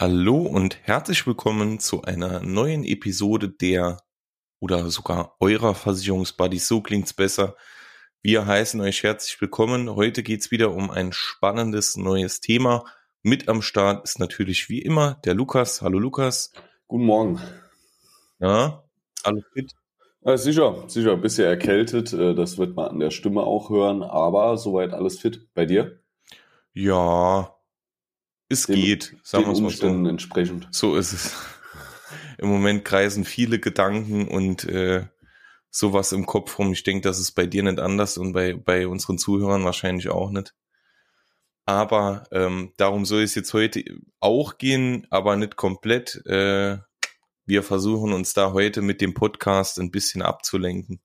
Hallo und herzlich willkommen zu einer neuen Episode der oder sogar eurer Versicherungsbuddies. So klingt's besser. Wir heißen euch herzlich willkommen. Heute geht's wieder um ein spannendes neues Thema. Mit am Start ist natürlich wie immer der Lukas. Hallo Lukas. Guten Morgen. Ja, alles fit? Ja, sicher, sicher. Ein bisschen erkältet. äh, Das wird man an der Stimme auch hören. Aber soweit alles fit. Bei dir? Ja, es Dem- geht, sagen wir es mal Umständen so. entsprechend. So ist es. Im Moment kreisen viele Gedanken und äh, sowas im Kopf rum. Ich denke, das ist bei dir nicht anders und bei, bei unseren Zuhörern wahrscheinlich auch nicht. Aber ähm, darum soll es jetzt heute auch gehen, aber nicht komplett. Äh, wir versuchen uns da heute mit dem Podcast ein bisschen abzulenken.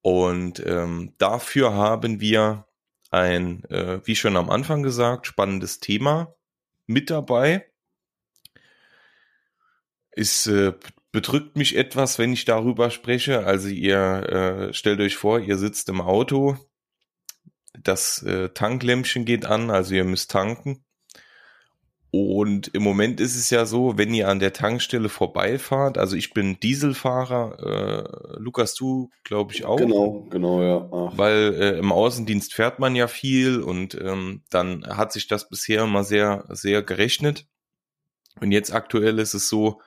Und ähm, dafür haben wir ein, äh, wie schon am Anfang gesagt, spannendes Thema mit dabei. Es äh, bedrückt mich etwas, wenn ich darüber spreche. Also ihr äh, stellt euch vor, ihr sitzt im Auto, das äh, Tanklämpchen geht an, also ihr müsst tanken. Und im Moment ist es ja so, wenn ihr an der Tankstelle vorbeifahrt, also ich bin Dieselfahrer, äh, Lukas, du glaube ich auch. Genau, genau, ja. Ach, Weil äh, im Außendienst fährt man ja viel und ähm, dann hat sich das bisher immer sehr, sehr gerechnet. Und jetzt aktuell ist es so,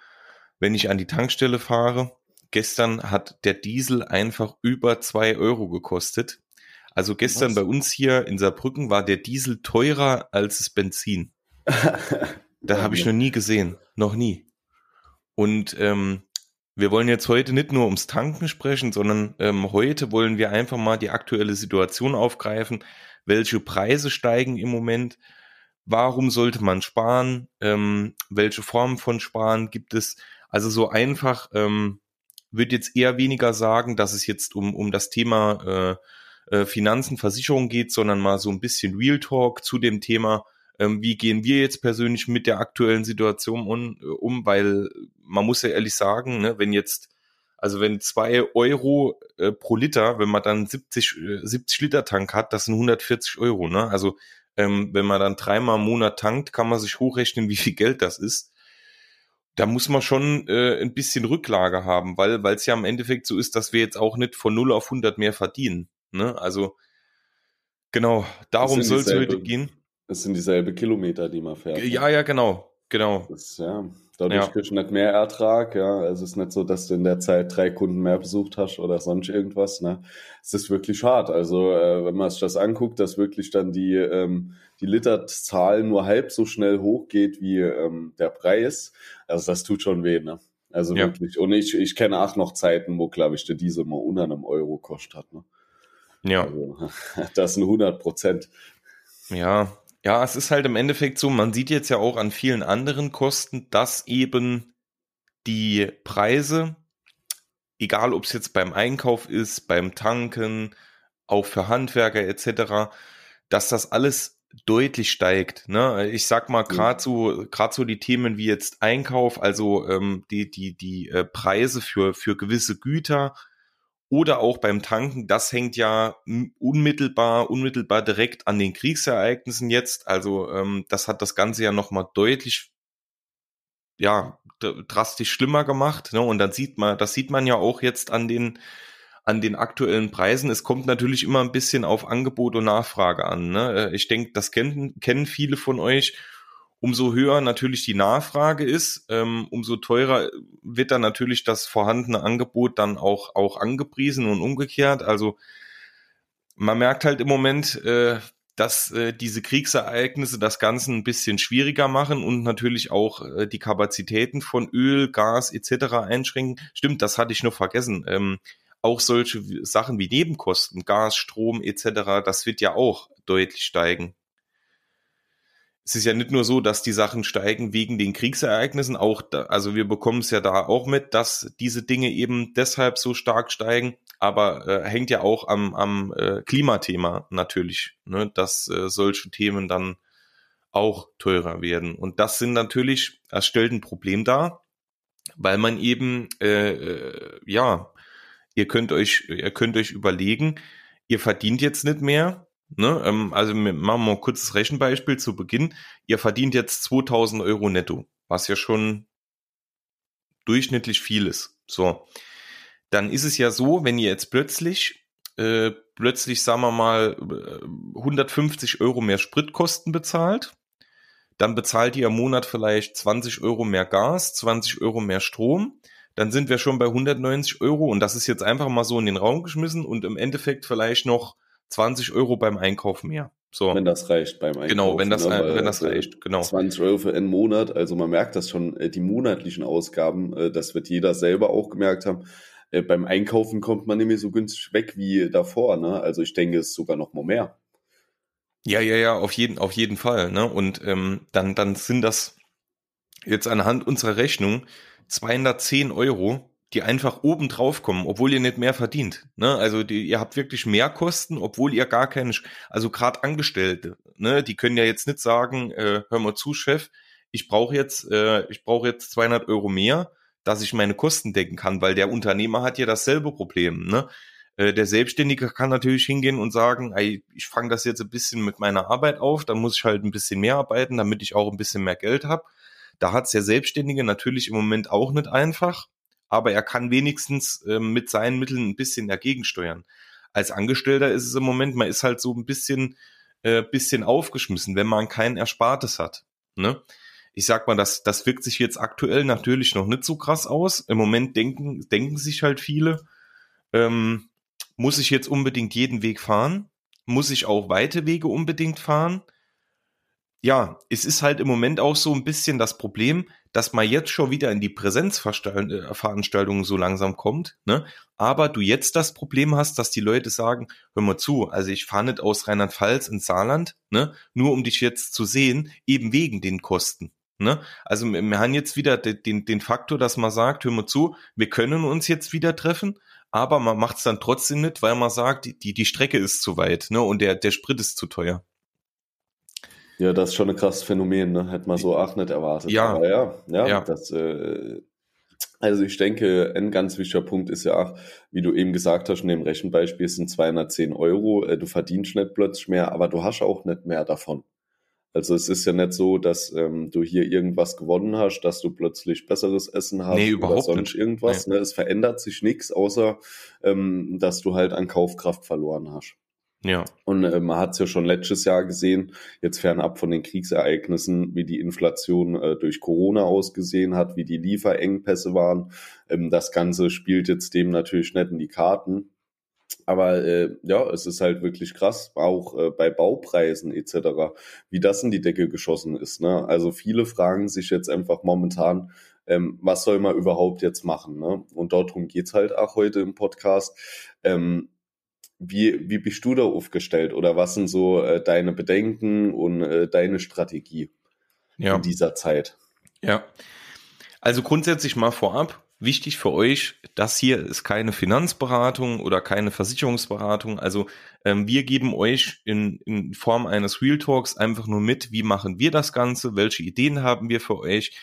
wenn ich an die Tankstelle fahre, gestern hat der Diesel einfach über zwei Euro gekostet. Also gestern Was? bei uns hier in Saarbrücken war der Diesel teurer als das Benzin. Da habe ich noch nie gesehen. Noch nie. Und ähm, wir wollen jetzt heute nicht nur ums Tanken sprechen, sondern ähm, heute wollen wir einfach mal die aktuelle Situation aufgreifen. Welche Preise steigen im Moment? Warum sollte man sparen? Ähm, welche Formen von Sparen gibt es? Also so einfach ähm, würde jetzt eher weniger sagen, dass es jetzt um, um das Thema äh, äh, Finanzen, Versicherung geht, sondern mal so ein bisschen Real Talk zu dem Thema, ähm, wie gehen wir jetzt persönlich mit der aktuellen Situation un, äh, um, weil man muss ja ehrlich sagen, ne, wenn jetzt, also wenn zwei Euro äh, pro Liter, wenn man dann 70, äh, 70 Liter Tank hat, das sind 140 Euro, ne? Also ähm, wenn man dann dreimal im Monat tankt, kann man sich hochrechnen, wie viel Geld das ist. Da muss man schon äh, ein bisschen Rücklage haben, weil weil es ja im Endeffekt so ist, dass wir jetzt auch nicht von 0 auf 100 mehr verdienen. Ne? Also genau, darum soll es heute gehen. Es sind dieselbe Kilometer, die man fährt. ne? Ja, ja, genau, genau. Das, ja. Dadurch Ja. kriegst du nicht mehr Ertrag, ja. Also es ist nicht so, dass du in der Zeit drei Kunden mehr besucht hast oder sonst irgendwas, ne. Es ist wirklich hart. Also, äh, wenn man sich das anguckt, dass wirklich dann die, ähm, die Literzahl nur halb so schnell hochgeht wie ähm, der Preis, also das tut schon weh, ne. Also Ja. wirklich. Und ich, ich kenne auch noch Zeiten, wo, glaube ich, der Diesel mal unter einem Euro kostet hat, ne. Ja. Also, das sind 100 Prozent. Ja, ja, es ist halt im Endeffekt so, man sieht jetzt ja auch an vielen anderen Kosten, dass eben die Preise, egal ob es jetzt beim Einkauf ist, beim Tanken, auch für Handwerker etc., dass das alles deutlich steigt. Ne? Ich sag mal, gerade so, gerade so die Themen wie jetzt Einkauf, also ähm, die, die, die äh, Preise für, für gewisse Güter, oder auch beim Tanken, das hängt ja unmittelbar, unmittelbar direkt an den Kriegsereignissen jetzt. Also ähm, das hat das Ganze ja nochmal deutlich, ja, drastisch schlimmer gemacht. Ne? Und dann sieht man, das sieht man ja auch jetzt an den an den aktuellen Preisen. Es kommt natürlich immer ein bisschen auf Angebot und Nachfrage an. Ne? Äh, Ich denke, das kennen, kennen viele von euch. Umso höher natürlich die Nachfrage ist, ähm, umso teurer wird dann natürlich das vorhandene Angebot dann auch, auch angepriesen und umgekehrt. Also man merkt halt im Moment, äh, dass äh, diese Kriegsereignisse das Ganze ein bisschen schwieriger machen und natürlich auch äh, die Kapazitäten von Öl, Gas etc. einschränken. Stimmt, das hatte ich noch vergessen. Ähm, auch solche Sachen wie Nebenkosten, Gas, Strom etc., das wird ja auch deutlich steigen. Es ist ja nicht nur so, dass die Sachen steigen wegen den Kriegsereignissen, auch da, also wir bekommen es ja da auch mit, dass diese Dinge eben deshalb so stark steigen, aber äh, hängt ja auch am, am äh, Klimathema natürlich, ne, dass äh, solche Themen dann auch teurer werden. Und das sind natürlich, das stellt ein Problem dar, weil man eben, äh, äh, ja, ihr könnt euch, ihr könnt euch überlegen, ihr verdient jetzt nicht mehr, Ne? Ähm, also machen wir mal ein kurzes Rechenbeispiel zu Beginn. Ihr verdient jetzt 2000 Euro netto, was ja schon durchschnittlich viel ist. So, dann ist es ja so, wenn ihr jetzt plötzlich äh, plötzlich, sagen wir mal, 150 äh, Euro mehr Spritkosten bezahlt, dann bezahlt ihr im Monat vielleicht 20 Euro mehr Gas, 20 Euro mehr Strom, dann sind wir schon bei 190 Euro und das ist jetzt einfach mal so in den Raum geschmissen und im Endeffekt vielleicht noch 20 Euro beim Einkauf mehr. So. Wenn das reicht beim Einkauf. Genau, wenn das, ne, wenn das reicht, genau. 20 Euro für einen Monat, also man merkt das schon, äh, die monatlichen Ausgaben, äh, das wird jeder selber auch gemerkt haben. Beim Einkaufen kommt man nämlich so günstig weg wie davor, ne? Also ich denke, es ist sogar noch mal mehr. Ja, ja, ja, auf jeden, auf jeden Fall, ne? Und ähm, dann, dann sind das jetzt anhand unserer Rechnung 210 Euro, die einfach oben drauf kommen, obwohl ihr nicht mehr verdient. Ne? Also die, ihr habt wirklich mehr Kosten, obwohl ihr gar keine, also gerade Angestellte, ne, die können ja jetzt nicht sagen, äh, hör mal zu, Chef, ich brauche jetzt, äh, ich brauche jetzt 200 Euro mehr, dass ich meine Kosten decken kann, weil der Unternehmer hat ja dasselbe Problem. Ne? Äh, der Selbstständige kann natürlich hingehen und sagen, ey, ich fange das jetzt ein bisschen mit meiner Arbeit auf, dann muss ich halt ein bisschen mehr arbeiten, damit ich auch ein bisschen mehr Geld habe. Da hat's der Selbstständige natürlich im Moment auch nicht einfach, aber er kann wenigstens äh, mit seinen Mitteln ein bisschen dagegen steuern. Als Angestellter ist es im Moment, man ist halt so ein bisschen, äh, bisschen aufgeschmissen, wenn man kein Erspartes hat. Ne? Ich sag mal, das, das wirkt sich jetzt aktuell natürlich noch nicht so krass aus. Im Moment denken, denken sich halt viele, ähm, muss ich jetzt unbedingt jeden Weg fahren? Muss ich auch weite Wege unbedingt fahren? Ja, es ist halt im Moment auch so ein bisschen das Problem, dass man jetzt schon wieder in die Präsenzveranstaltungen so langsam kommt, ne? Aber du jetzt das Problem hast, dass die Leute sagen, hör mal zu, also ich fahre nicht aus Rheinland-Pfalz ins Saarland, ne? Nur um dich jetzt zu sehen, eben wegen den Kosten. Ne? Also wir haben jetzt wieder den, den Faktor, dass man sagt, hör mal zu, wir können uns jetzt wieder treffen, aber man macht es dann trotzdem nicht, weil man sagt, die, die Strecke ist zu weit ne? und der, der Sprit ist zu teuer. Ja, das ist schon ein krasses Phänomen, ne? Hätte man so auch nicht erwartet. Ja. Aber ja, ja, ja. das, äh, also ich denke, ein ganz wichtiger Punkt ist ja auch, wie du eben gesagt hast, in dem Rechenbeispiel sind 210 Euro, äh, du verdienst nicht plötzlich mehr, aber du hast auch nicht mehr davon. Also es ist ja nicht so, dass ähm, du hier irgendwas gewonnen hast, dass du plötzlich besseres Essen hast nee, oder sonst nicht. irgendwas. Nee. Ne? Es verändert sich nichts, außer ähm, dass du halt an Kaufkraft verloren hast. Ja. Und äh, man hat es ja schon letztes Jahr gesehen, jetzt fernab von den Kriegsereignissen, wie die Inflation äh, durch Corona ausgesehen hat, wie die Lieferengpässe waren. Ähm, das Ganze spielt jetzt dem natürlich nicht in die Karten. Aber äh, ja, es ist halt wirklich krass, auch äh, bei Baupreisen etc., wie das in die Decke geschossen ist. Ne? Also viele fragen sich jetzt einfach momentan, ähm, was soll man überhaupt jetzt machen? Ne? Und darum geht's halt auch heute im Podcast. Ähm, wie, wie bist du da aufgestellt oder was sind so äh, deine Bedenken und äh, deine Strategie ja. in dieser Zeit? Ja, also grundsätzlich mal vorab, wichtig für euch, das hier ist keine Finanzberatung oder keine Versicherungsberatung. Also ähm, wir geben euch in, in Form eines Real Talks einfach nur mit, wie machen wir das Ganze, welche Ideen haben wir für euch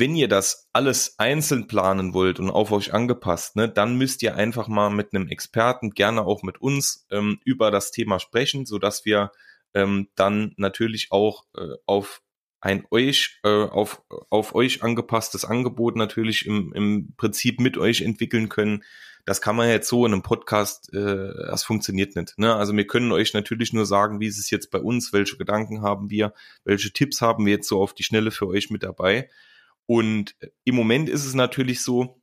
wenn ihr das alles einzeln planen wollt und auf euch angepasst, ne, dann müsst ihr einfach mal mit einem Experten, gerne auch mit uns, ähm, über das Thema sprechen, so dass wir ähm, dann natürlich auch äh, auf ein euch, äh, auf, auf euch angepasstes Angebot natürlich im, im Prinzip mit euch entwickeln können. Das kann man jetzt so in einem Podcast, äh, das funktioniert nicht. Ne? Also wir können euch natürlich nur sagen, wie ist es jetzt bei uns, welche Gedanken haben wir, welche Tipps haben wir jetzt so auf die Schnelle für euch mit dabei. Und im Moment ist es natürlich so,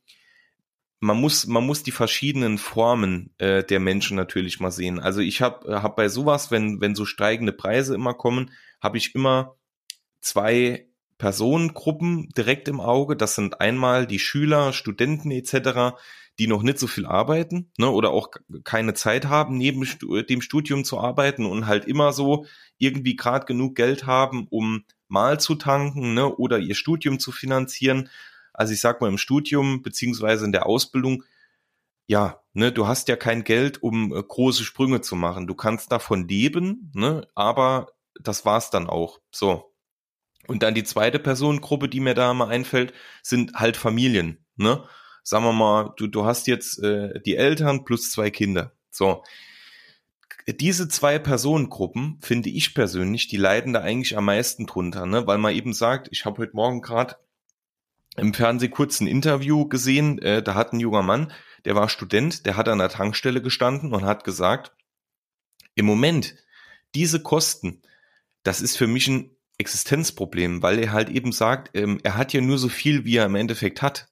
man muss, man muss die verschiedenen Formen äh, der Menschen natürlich mal sehen. Also ich habe hab bei sowas, wenn, wenn so steigende Preise immer kommen, habe ich immer zwei Personengruppen direkt im Auge. Das sind einmal die Schüler, Studenten etc., die noch nicht so viel arbeiten ne, oder auch keine Zeit haben, neben dem Studium zu arbeiten und halt immer so irgendwie gerade genug Geld haben, um mal zu tanken ne, oder ihr Studium zu finanzieren. Also ich sag mal im Studium beziehungsweise in der Ausbildung, ja, ne, du hast ja kein Geld, um äh, große Sprünge zu machen. Du kannst davon leben, ne, aber das war's dann auch. So. Und dann die zweite Personengruppe, die mir da mal einfällt, sind halt Familien, ne? Sagen wir mal, du, du hast jetzt äh, die Eltern plus zwei Kinder. So diese zwei Personengruppen, finde ich persönlich, die leiden da eigentlich am meisten drunter, ne? weil man eben sagt, ich habe heute Morgen gerade im Fernsehen kurz ein Interview gesehen, äh, da hat ein junger Mann, der war Student, der hat an der Tankstelle gestanden und hat gesagt, im Moment, diese Kosten, das ist für mich ein Existenzproblem, weil er halt eben sagt, ähm, er hat ja nur so viel, wie er im Endeffekt hat.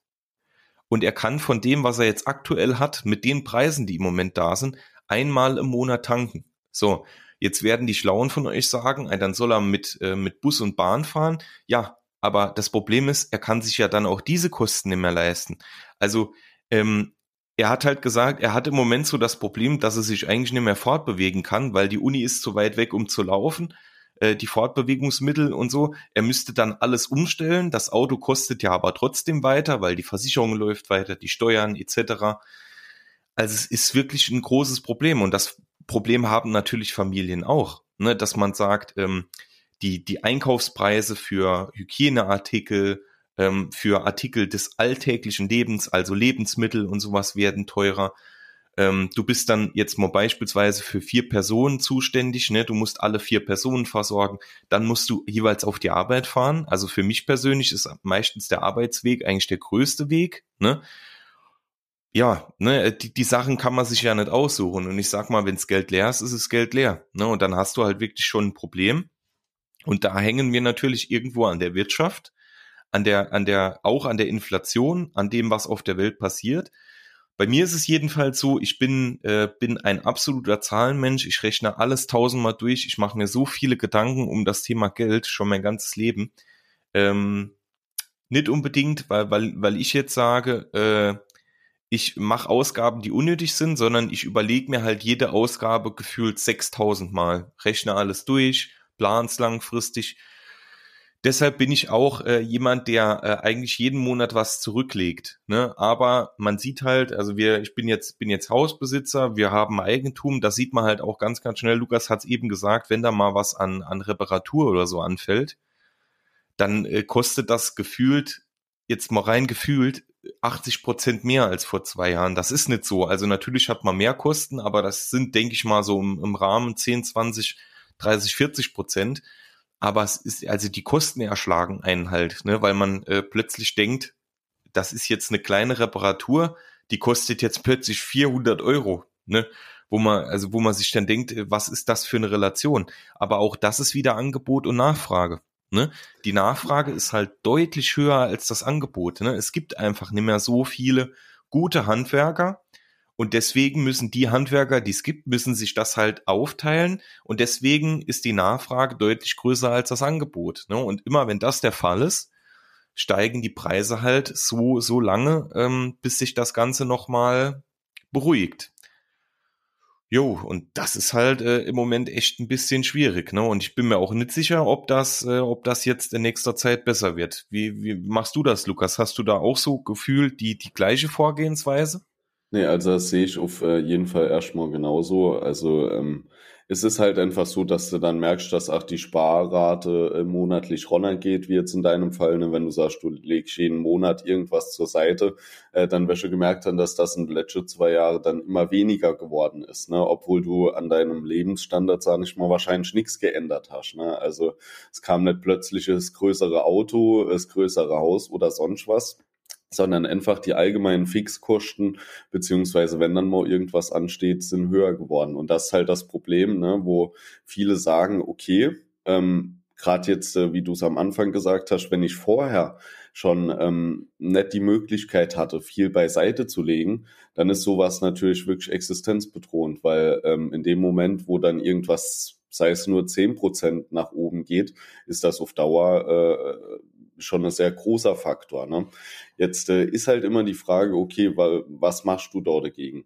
Und er kann von dem, was er jetzt aktuell hat, mit den Preisen, die im Moment da sind, einmal im Monat tanken. So, jetzt werden die Schlauen von euch sagen, dann soll er mit, äh, mit Bus und Bahn fahren. Ja, aber das Problem ist, er kann sich ja dann auch diese Kosten nicht mehr leisten. Also ähm, er hat halt gesagt, er hat im Moment so das Problem, dass er sich eigentlich nicht mehr fortbewegen kann, weil die Uni ist zu weit weg, um zu laufen, äh, die Fortbewegungsmittel und so. Er müsste dann alles umstellen. Das Auto kostet ja aber trotzdem weiter, weil die Versicherung läuft weiter, die Steuern etc. Also es ist wirklich ein großes Problem und das Problem haben natürlich Familien auch, ne, dass man sagt, ähm, die, die Einkaufspreise für Hygieneartikel, ähm, für Artikel des alltäglichen Lebens, also Lebensmittel und sowas werden teurer. Ähm, du bist dann jetzt mal beispielsweise für vier Personen zuständig, ne? Du musst alle vier Personen versorgen. Dann musst du jeweils auf die Arbeit fahren. Also für mich persönlich ist meistens der Arbeitsweg eigentlich der größte Weg, ne? Ja, ne, die, die Sachen kann man sich ja nicht aussuchen. Und ich sag mal, wenns Geld leer ist, ist es Geld leer. Ne? Und dann hast du halt wirklich schon ein Problem. Und da hängen wir natürlich irgendwo an der Wirtschaft, an der, an der, auch an der Inflation, an dem, was auf der Welt passiert. Bei mir ist es jedenfalls so, ich bin, äh, bin ein absoluter Zahlenmensch. Ich rechne alles tausendmal durch. Ich mache mir so viele Gedanken um das Thema Geld schon mein ganzes Leben. Ähm, nicht unbedingt, weil, weil, weil ich jetzt sage, äh, ich mache Ausgaben, die unnötig sind, sondern ich überlege mir halt jede Ausgabe gefühlt 6000 Mal, rechne alles durch, plans langfristig. Deshalb bin ich auch äh, jemand, der äh, eigentlich jeden Monat was zurücklegt. Ne? Aber man sieht halt, also wir, ich bin jetzt, bin jetzt Hausbesitzer, wir haben Eigentum, da sieht man halt auch ganz, ganz schnell, Lukas hat es eben gesagt, wenn da mal was an, an Reparatur oder so anfällt, dann äh, kostet das gefühlt, jetzt mal rein gefühlt, 80 Prozent mehr als vor zwei Jahren. Das ist nicht so. Also natürlich hat man mehr Kosten, aber das sind, denke ich mal, so im, im Rahmen 10, 20 30, 40 Prozent. Aber es ist, also die Kosten erschlagen einen halt, ne, weil man äh, plötzlich denkt, das ist jetzt eine kleine Reparatur, die kostet jetzt plötzlich 400 Euro, ne, wo man, also wo man sich dann denkt, äh, was ist das für eine Relation? Aber auch das ist wieder Angebot und Nachfrage. Ne? Die Nachfrage ist halt deutlich höher als das Angebot. Ne? Es gibt einfach nicht mehr so viele gute Handwerker, und deswegen müssen die Handwerker, die es gibt, müssen sich das halt aufteilen. Und deswegen ist die Nachfrage deutlich größer als das Angebot. Ne? Und immer wenn das der Fall ist, steigen die Preise halt so, so lange, ähm, bis sich das Ganze nochmal beruhigt. Jo, und das ist halt äh, im Moment echt ein bisschen schwierig, ne? Und ich bin mir auch nicht sicher, ob das, äh, ob das jetzt in nächster Zeit besser wird. Wie, wie machst du das, Lukas? Hast du da auch so gefühlt die, die gleiche Vorgehensweise? Nee, also das sehe ich auf äh, jeden Fall erstmal genauso. Also ähm, es ist halt einfach so, dass du dann merkst, dass auch die Sparrate äh, monatlich runtergeht, wie jetzt in deinem Fall. Ne? Wenn du sagst, du legst jeden Monat irgendwas zur Seite, äh, dann wirst du gemerkt haben, dass das in den letzten zwei Jahren dann immer weniger geworden ist. Ne? Obwohl du an deinem Lebensstandard, sag ich mal, wahrscheinlich nichts geändert hast. Ne? Also es kam nicht plötzlich das größere Auto, das größere Haus oder sonst was sondern einfach die allgemeinen Fixkosten, beziehungsweise wenn dann mal irgendwas ansteht, sind höher geworden. Und das ist halt das Problem, ne, wo viele sagen, okay, ähm, gerade jetzt, äh, wie du es am Anfang gesagt hast, wenn ich vorher schon ähm, nicht die Möglichkeit hatte, viel beiseite zu legen, dann ist sowas natürlich wirklich existenzbedrohend, weil ähm, in dem Moment, wo dann irgendwas, sei es nur zehn Prozent nach oben geht, ist das auf Dauer äh, schon ein sehr großer Faktor. Ne? Jetzt äh, ist halt immer die Frage, okay, was machst du dort dagegen?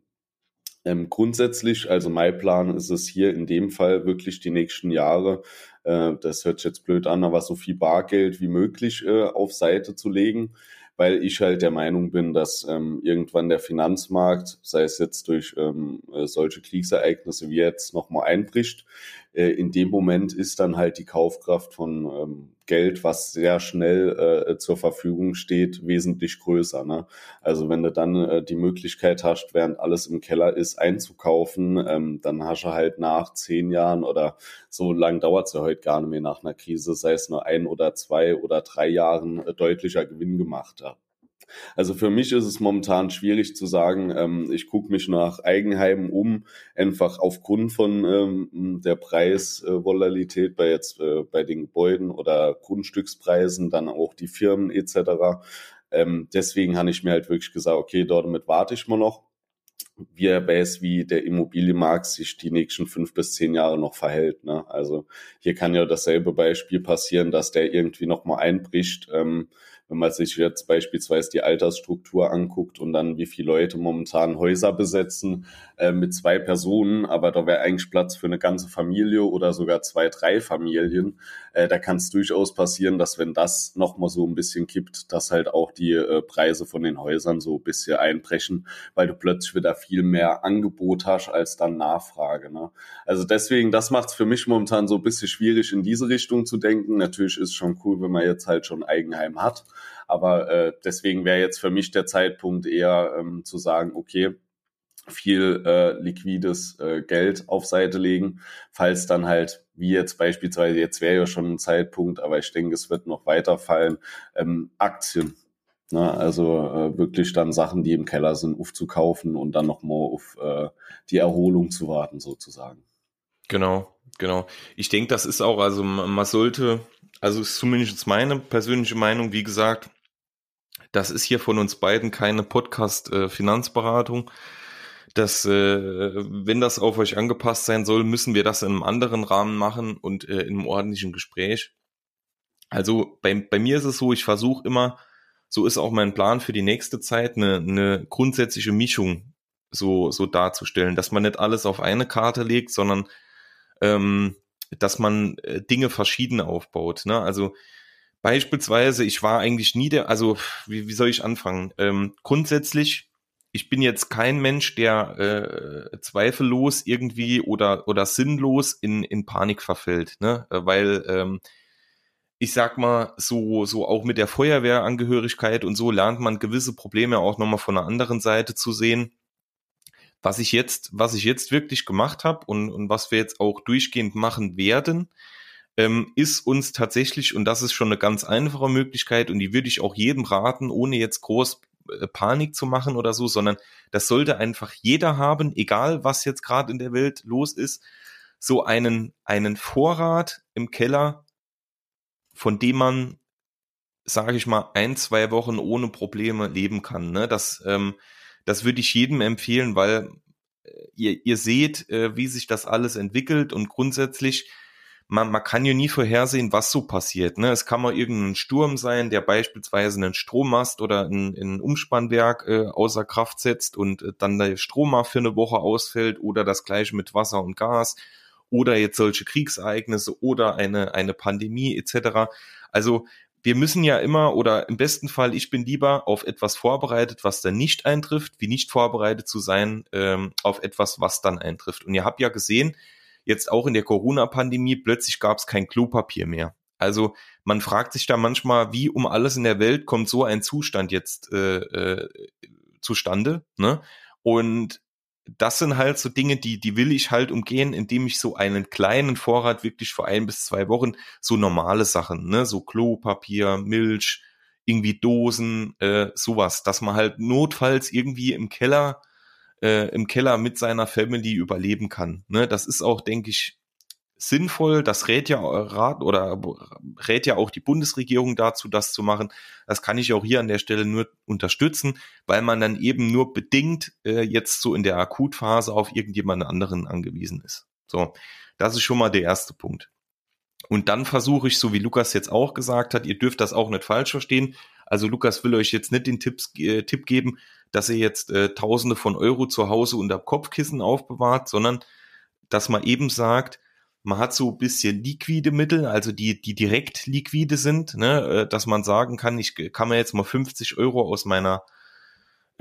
Ähm, grundsätzlich, also mein Plan ist es hier in dem Fall wirklich die nächsten Jahre, äh, das hört sich jetzt blöd an, aber so viel Bargeld wie möglich äh, auf Seite zu legen, weil ich halt der Meinung bin, dass ähm, irgendwann der Finanzmarkt, sei es jetzt durch ähm, äh, solche Kriegsereignisse wie jetzt nochmal einbricht, äh, in dem Moment ist dann halt die Kaufkraft von ähm, Geld, was sehr schnell äh, zur Verfügung steht, wesentlich größer. Ne? Also wenn du dann äh, die Möglichkeit hast, während alles im Keller ist, einzukaufen, ähm, dann hast du halt nach zehn Jahren oder so lang dauert es ja heute gar nicht mehr nach einer Krise, sei es nur ein oder zwei oder drei Jahren äh, deutlicher Gewinn gemacht. Ja. Also für mich ist es momentan schwierig zu sagen, ähm, ich gucke mich nach Eigenheimen um, einfach aufgrund von ähm, der Preisvolatilität bei jetzt äh, bei den Gebäuden oder Grundstückspreisen, dann auch die Firmen etc. Ähm, deswegen habe ich mir halt wirklich gesagt, okay, dort damit warte ich mal noch wie er weiß, wie der Immobilienmarkt sich die nächsten fünf bis zehn Jahre noch verhält. Ne? Also hier kann ja dasselbe Beispiel passieren, dass der irgendwie nochmal einbricht. Ähm, wenn man sich jetzt beispielsweise die Altersstruktur anguckt und dann wie viele Leute momentan Häuser besetzen äh, mit zwei Personen, aber da wäre eigentlich Platz für eine ganze Familie oder sogar zwei, drei Familien, äh, da kann es durchaus passieren, dass wenn das nochmal so ein bisschen kippt, dass halt auch die äh, Preise von den Häusern so ein bisschen einbrechen, weil du plötzlich wieder viel mehr Angebot hast als dann Nachfrage. Ne? Also deswegen, das macht es für mich momentan so ein bisschen schwierig, in diese Richtung zu denken. Natürlich ist es schon cool, wenn man jetzt halt schon Eigenheim hat. Aber äh, deswegen wäre jetzt für mich der Zeitpunkt eher ähm, zu sagen, okay, viel äh, liquides äh, Geld auf Seite legen, falls dann halt, wie jetzt beispielsweise, jetzt wäre ja schon ein Zeitpunkt, aber ich denke, es wird noch weiterfallen, ähm, Aktien. Ne? Also äh, wirklich dann Sachen, die im Keller sind, aufzukaufen und dann nochmal auf äh, die Erholung zu warten, sozusagen. Genau, genau. Ich denke, das ist auch, also man sollte, also ist zumindest meine persönliche Meinung, wie gesagt, das ist hier von uns beiden keine Podcast-Finanzberatung. Äh, dass äh, wenn das auf euch angepasst sein soll, müssen wir das in einem anderen Rahmen machen und äh, in einem ordentlichen Gespräch. Also bei, bei mir ist es so, ich versuche immer, so ist auch mein Plan für die nächste Zeit, eine, eine grundsätzliche Mischung so, so darzustellen, dass man nicht alles auf eine Karte legt, sondern ähm, dass man Dinge verschieden aufbaut. Ne? Also Beispielsweise, ich war eigentlich nie der, also wie, wie soll ich anfangen? Ähm, grundsätzlich, ich bin jetzt kein Mensch, der äh, zweifellos irgendwie oder oder sinnlos in, in Panik verfällt, ne? Weil ähm, ich sag mal, so, so auch mit der Feuerwehrangehörigkeit und so lernt man gewisse Probleme auch nochmal von der anderen Seite zu sehen. Was ich jetzt, was ich jetzt wirklich gemacht habe und, und was wir jetzt auch durchgehend machen werden, ähm, ist uns tatsächlich, und das ist schon eine ganz einfache Möglichkeit, und die würde ich auch jedem raten, ohne jetzt groß äh, Panik zu machen oder so, sondern das sollte einfach jeder haben, egal was jetzt gerade in der Welt los ist, so einen, einen Vorrat im Keller, von dem man, sage ich mal, ein, zwei Wochen ohne Probleme leben kann. Ne? Das, ähm, das würde ich jedem empfehlen, weil äh, ihr, ihr seht, äh, wie sich das alles entwickelt und grundsätzlich man, man kann ja nie vorhersehen, was so passiert. Ne? Es kann mal irgendein Sturm sein, der beispielsweise einen Strommast oder ein, ein Umspannwerk äh, außer Kraft setzt und äh, dann der Strom für eine Woche ausfällt oder das gleiche mit Wasser und Gas oder jetzt solche Kriegsereignisse oder eine, eine Pandemie etc. Also wir müssen ja immer oder im besten Fall, ich bin lieber auf etwas vorbereitet, was dann nicht eintrifft, wie nicht vorbereitet zu sein ähm, auf etwas, was dann eintrifft. Und ihr habt ja gesehen, jetzt auch in der Corona-Pandemie, plötzlich gab es kein Klopapier mehr. Also man fragt sich da manchmal, wie um alles in der Welt kommt so ein Zustand jetzt äh, äh, zustande. Ne? Und das sind halt so Dinge, die, die will ich halt umgehen, indem ich so einen kleinen Vorrat wirklich für ein bis zwei Wochen so normale Sachen, ne, so Klopapier, Milch, irgendwie Dosen, äh, sowas, dass man halt notfalls irgendwie im Keller äh, im Keller mit seiner Family überleben kann. Ne? Das ist auch, denke ich, sinnvoll. Das rät ja Rat oder rät ja auch die Bundesregierung dazu, das zu machen. Das kann ich auch hier an der Stelle nur unterstützen, weil man dann eben nur bedingt äh, jetzt so in der Akutphase auf irgendjemanden anderen angewiesen ist. So, das ist schon mal der erste Punkt. Und dann versuche ich, so wie Lukas jetzt auch gesagt hat, ihr dürft das auch nicht falsch verstehen. Also Lukas will euch jetzt nicht den Tipps, äh, Tipp geben, dass ihr jetzt äh, Tausende von Euro zu Hause unter Kopfkissen aufbewahrt, sondern dass man eben sagt, man hat so ein bisschen liquide Mittel, also die, die direkt liquide sind, ne, äh, dass man sagen kann, ich kann mir jetzt mal 50 Euro aus meiner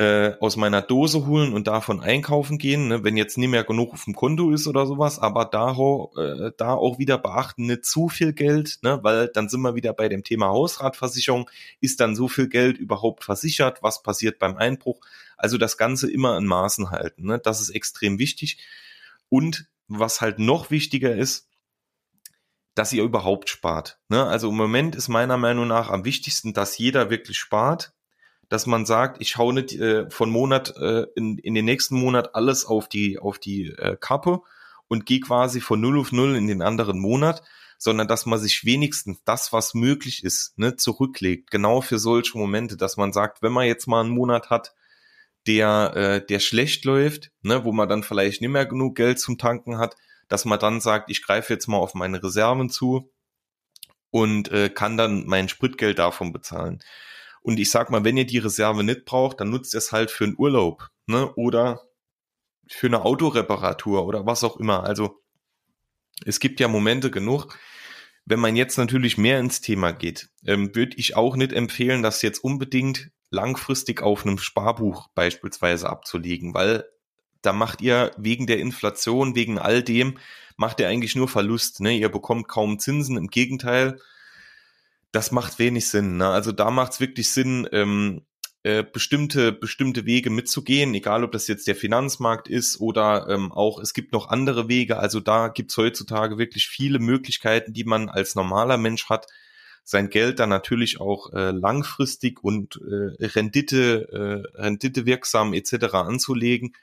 äh, aus meiner Dose holen und davon einkaufen gehen, ne, wenn jetzt nicht mehr genug auf dem Konto ist oder sowas, aber da, äh, da auch wieder beachten, nicht zu viel Geld, ne, weil dann sind wir wieder bei dem Thema Hausratversicherung. Ist dann so viel Geld überhaupt versichert? Was passiert beim Einbruch? Also das Ganze immer in Maßen halten. Ne? Das ist extrem wichtig. Und was halt noch wichtiger ist, dass ihr überhaupt spart. Ne? Also im Moment ist meiner Meinung nach am wichtigsten, dass jeder wirklich spart dass man sagt, ich hau nicht äh, von Monat äh, in, in den nächsten Monat alles auf die, auf die äh, Kappe und gehe quasi von null auf null in den anderen Monat, sondern dass man sich wenigstens das, was möglich ist, ne, zurücklegt. Genau für solche Momente, dass man sagt, wenn man jetzt mal einen Monat hat, der, äh, der schlecht läuft, ne, wo man dann vielleicht nicht mehr genug Geld zum Tanken hat, dass man dann sagt, ich greife jetzt mal auf meine Reserven zu und äh, kann dann mein Spritgeld davon bezahlen. Und ich sag mal, wenn ihr die Reserve nicht braucht, dann nutzt es halt für einen Urlaub, ne? Oder für eine Autoreparatur oder was auch immer. Also es gibt ja Momente genug. Wenn man jetzt natürlich mehr ins Thema geht, ähm, würde ich auch nicht empfehlen, das jetzt unbedingt langfristig auf einem Sparbuch beispielsweise abzulegen, weil da macht ihr wegen der Inflation, wegen all dem, macht ihr eigentlich nur Verlust. Ne? Ihr bekommt kaum Zinsen. Im Gegenteil, das macht wenig Sinn. Ne? Also da macht es wirklich Sinn, ähm, äh, bestimmte, bestimmte Wege mitzugehen, egal ob das jetzt der Finanzmarkt ist oder ähm, auch, es gibt noch andere Wege. Also da gibt's heutzutage wirklich viele Möglichkeiten, die man als normaler Mensch hat, sein Geld dann natürlich auch äh, langfristig und äh, Rendite, äh, Rendite wirksam etc. anzulegen.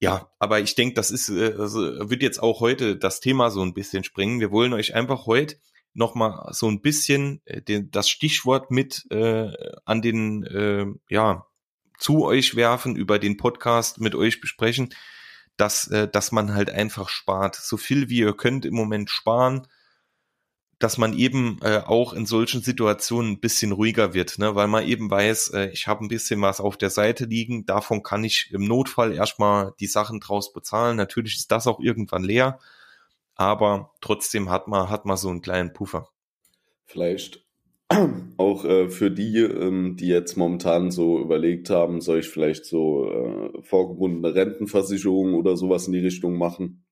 Ja, aber ich denke, das ist, äh, also wird jetzt auch heute das Thema so ein bisschen springen. Wir wollen euch einfach heute nochmal so ein bisschen äh, den, das Stichwort mit äh, an den, äh, ja, zu euch werfen, über den Podcast mit euch besprechen, dass, äh, dass man halt einfach spart. So viel wie ihr könnt im Moment sparen, dass man eben äh, auch in solchen Situationen ein bisschen ruhiger wird, ne? weil man eben weiß, äh, ich habe ein bisschen was auf der Seite liegen, davon kann ich im Notfall erstmal die Sachen draus bezahlen. Natürlich ist das auch irgendwann leer, aber trotzdem hat man, hat man so einen kleinen Puffer. Vielleicht auch äh, für die, ähm, die jetzt momentan so überlegt haben, soll ich vielleicht so äh, vorgebundene Rentenversicherungen oder sowas in die Richtung machen.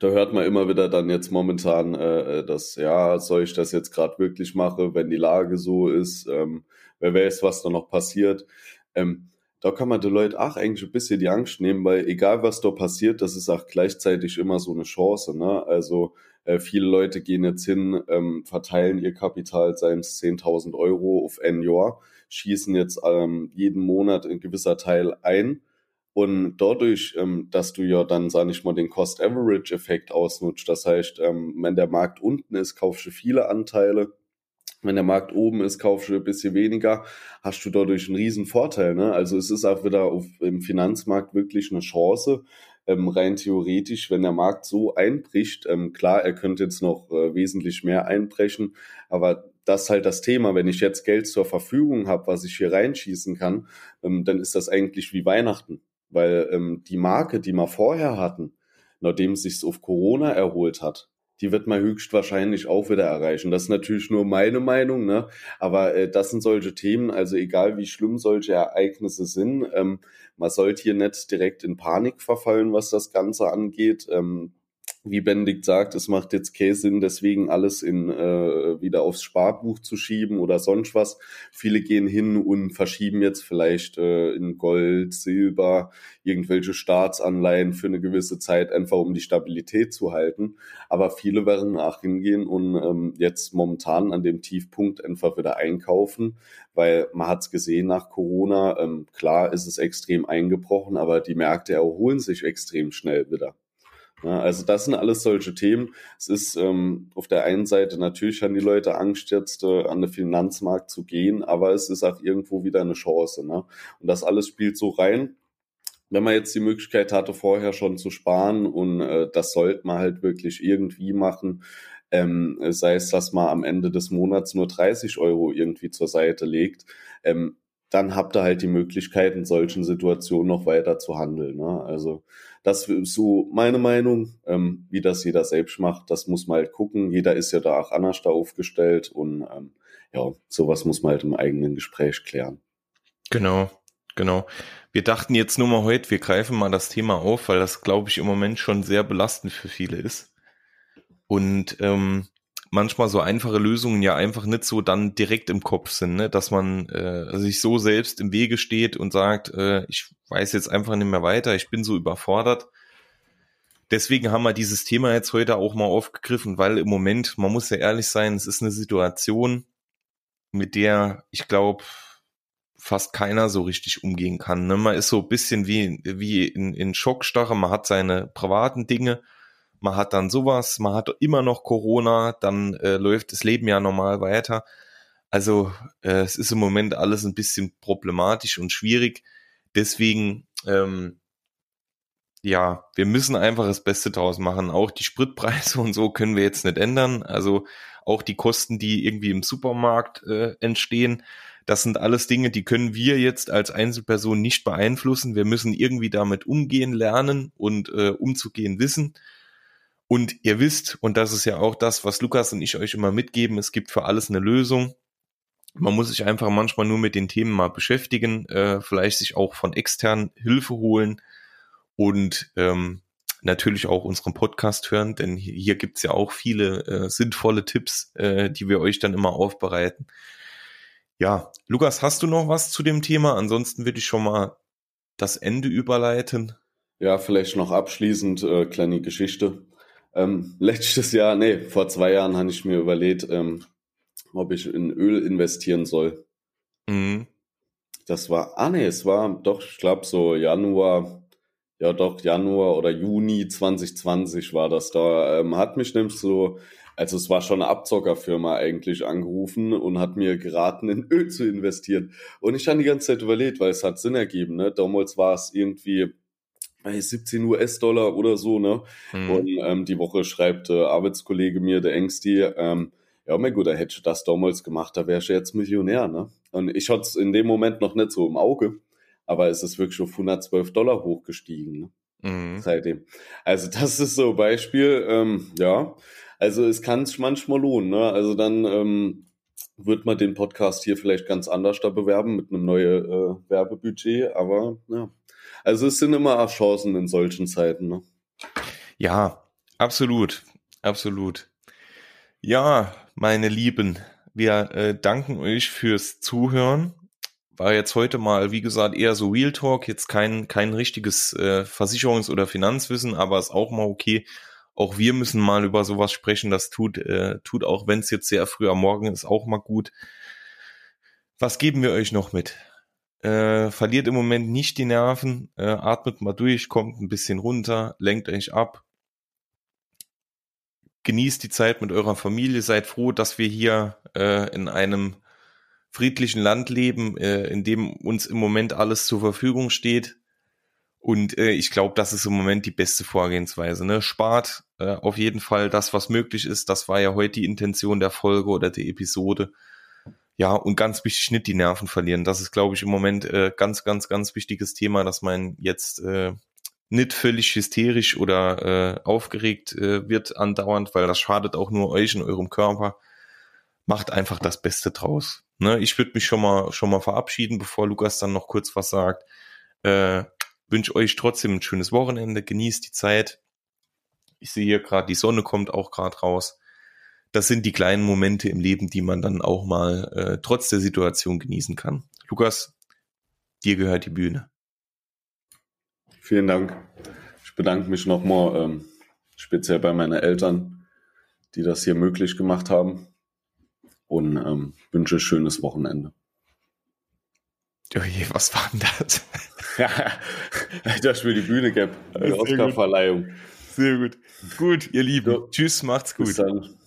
Da hört man immer wieder dann jetzt momentan, äh, äh dass ja, soll ich das jetzt gerade wirklich machen, wenn die Lage so ist, ähm, wer weiß, was da noch passiert. Ähm, da kann man den Leuten auch eigentlich ein bisschen die Angst nehmen, weil egal was da passiert, das ist auch gleichzeitig immer so eine Chance. Ne? Also äh, viele Leute gehen jetzt hin, ähm, verteilen ihr Kapital, seien es 10.000 Euro auf ein Jahr, schießen jetzt ähm, jeden Monat ein gewisser Teil ein. Und dadurch, ähm, dass du ja dann, sag ich mal, den Cost-Average-Effekt ausnutzt, das heißt, ähm, wenn der Markt unten ist, kaufst du viele Anteile, wenn der Markt oben ist, kaufst du ein bisschen weniger, hast du dadurch einen riesen Vorteil. Ne? Also es ist auch wieder auf, im Finanzmarkt wirklich eine Chance. Ähm, rein theoretisch, wenn der Markt so einbricht, ähm, klar, er könnte jetzt noch äh, wesentlich mehr einbrechen, aber das ist halt das Thema. Wenn ich jetzt Geld zur Verfügung habe, was ich hier reinschießen kann, ähm, dann ist das eigentlich wie Weihnachten. Weil ähm, die Marke, die wir vorher hatten, nachdem es sich auf Corona erholt hat, die wird man höchstwahrscheinlich auch wieder erreichen. Das ist natürlich nur meine Meinung, ne? Aber äh, das sind solche Themen, also egal wie schlimm solche Ereignisse sind, ähm, man sollte hier nicht direkt in Panik verfallen, was das Ganze angeht. Ähm, wie Benedikt sagt, es macht jetzt keinen Sinn, deswegen alles in äh, wieder aufs Sparbuch zu schieben oder sonst was. Viele gehen hin und verschieben jetzt vielleicht äh, in Gold, Silber, irgendwelche Staatsanleihen für eine gewisse Zeit, einfach um die Stabilität zu halten. Aber viele werden auch hingehen und ähm, jetzt momentan an dem Tiefpunkt einfach wieder einkaufen, weil man hat es gesehen nach Corona. Ähm, klar ist es extrem eingebrochen, aber die Märkte erholen sich extrem schnell wieder. Ja, also das sind alles solche Themen. Es ist ähm, auf der einen Seite natürlich haben die Leute Angst jetzt äh, an den Finanzmarkt zu gehen, aber es ist auch irgendwo wieder eine Chance. Ne? Und das alles spielt so rein. Wenn man jetzt die Möglichkeit hatte, vorher schon zu sparen und äh, das sollte man halt wirklich irgendwie machen, ähm, sei es, dass man am Ende des Monats nur 30 Euro irgendwie zur Seite legt, ähm, dann habt ihr halt die Möglichkeit, in solchen Situationen noch weiter zu handeln. Ne? Also das ist so meine Meinung, ähm, wie das jeder selbst macht. Das muss man halt gucken. Jeder ist ja da auch anders da aufgestellt und ähm, ja, sowas muss man halt im eigenen Gespräch klären. Genau, Genau. Wir dachten jetzt nur mal heute, wir greifen mal das Thema auf, weil das, glaube ich, im Moment schon sehr belastend für viele ist. Und ähm, manchmal so einfache Lösungen ja einfach nicht so dann direkt im Kopf sind, ne? dass man äh, sich so selbst im Wege steht und sagt, äh, ich weiß jetzt einfach nicht mehr weiter, ich bin so überfordert. Deswegen haben wir dieses Thema jetzt heute auch mal aufgegriffen, weil im Moment, man muss ja ehrlich sein, es ist eine Situation, mit der ich glaube, fast keiner so richtig umgehen kann. Ne? Man ist so ein bisschen wie, wie in, in Schockstarre, man hat seine privaten Dinge, man hat dann sowas, man hat immer noch Corona, dann äh, läuft das Leben ja normal weiter. Also äh, es ist im Moment alles ein bisschen problematisch und schwierig. Deswegen, ähm, ja, wir müssen einfach das Beste draus machen. Auch die Spritpreise und so können wir jetzt nicht ändern. Also auch die Kosten, die irgendwie im Supermarkt äh, entstehen, das sind alles Dinge, die können wir jetzt als Einzelperson nicht beeinflussen. Wir müssen irgendwie damit umgehen lernen und äh, umzugehen wissen. Und ihr wisst, und das ist ja auch das, was Lukas und ich euch immer mitgeben, es gibt für alles eine Lösung. Man muss sich einfach manchmal nur mit den Themen mal beschäftigen, äh, vielleicht sich auch von extern Hilfe holen und ähm, natürlich auch unseren Podcast hören, denn hier, hier gibt's ja auch viele äh, sinnvolle Tipps, äh, die wir euch dann immer aufbereiten. Ja, Lukas, hast du noch was zu dem Thema? Ansonsten würde ich schon mal das Ende überleiten. Ja, vielleicht noch abschließend äh, kleine Geschichte. Ähm, letztes Jahr, nee, vor zwei Jahren habe ich mir überlegt, ähm, ob ich in Öl investieren soll. Mhm. Das war, ah nee, es war doch, ich glaube so Januar, ja doch, Januar oder Juni 2020 war das. Da ähm, hat mich nämlich so also es war schon eine Abzockerfirma eigentlich angerufen und hat mir geraten, in Öl zu investieren. Und ich habe die ganze Zeit überlegt, weil es hat Sinn ergeben. Ne? Damals war es irgendwie 17 US-Dollar oder so, ne? Mhm. Und ähm, die Woche schreibt äh, Arbeitskollege mir, der Ängsti, ähm, ja, mein gut, da hätte ich das damals gemacht, da wäre ich jetzt Millionär, ne? Und ich hatte es in dem Moment noch nicht so im Auge, aber es ist wirklich auf 112 Dollar hochgestiegen, ne? Mhm. Seitdem. Also das ist so ein Beispiel, ähm, ja. Also es kann sich manchmal lohnen. Ne? Also dann ähm, wird man den Podcast hier vielleicht ganz anders da bewerben mit einem neuen äh, Werbebudget. Aber ja, also es sind immer Chancen in solchen Zeiten. Ne? Ja, absolut, absolut. Ja, meine Lieben, wir äh, danken euch fürs Zuhören. War jetzt heute mal, wie gesagt, eher so Real Talk, jetzt kein, kein richtiges äh, Versicherungs- oder Finanzwissen, aber ist auch mal okay, auch wir müssen mal über sowas sprechen. Das tut, äh, tut auch, wenn es jetzt sehr früh am Morgen ist, auch mal gut. Was geben wir euch noch mit? Äh, verliert im Moment nicht die Nerven, äh, atmet mal durch, kommt ein bisschen runter, lenkt euch ab. Genießt die Zeit mit eurer Familie, seid froh, dass wir hier äh, in einem friedlichen Land leben, äh, in dem uns im Moment alles zur Verfügung steht. Und äh, ich glaube, das ist im Moment die beste Vorgehensweise. Ne? Spart äh, auf jeden Fall das, was möglich ist. Das war ja heute die Intention der Folge oder der Episode. Ja, und ganz wichtig, nicht die Nerven verlieren. Das ist, glaube ich, im Moment äh, ganz, ganz, ganz wichtiges Thema, dass man jetzt äh, nicht völlig hysterisch oder äh, aufgeregt äh, wird andauernd, weil das schadet auch nur euch und eurem Körper. Macht einfach das Beste draus. Ne? Ich würde mich schon mal schon mal verabschieden, bevor Lukas dann noch kurz was sagt. Äh, wünsche euch trotzdem ein schönes Wochenende, genießt die Zeit. Ich sehe hier gerade, die Sonne kommt auch gerade raus. Das sind die kleinen Momente im Leben, die man dann auch mal äh, trotz der Situation genießen kann. Lukas, dir gehört die Bühne. Vielen Dank. Ich bedanke mich nochmal ähm, speziell bei meinen Eltern, die das hier möglich gemacht haben und ähm, wünsche ein schönes Wochenende. Oje, was war denn das? das für die Bühne gab. Die Oscar-Verleihung. Sehr gut. Gut, ihr Lieben. Ja. Tschüss, macht's gut. Bis dann.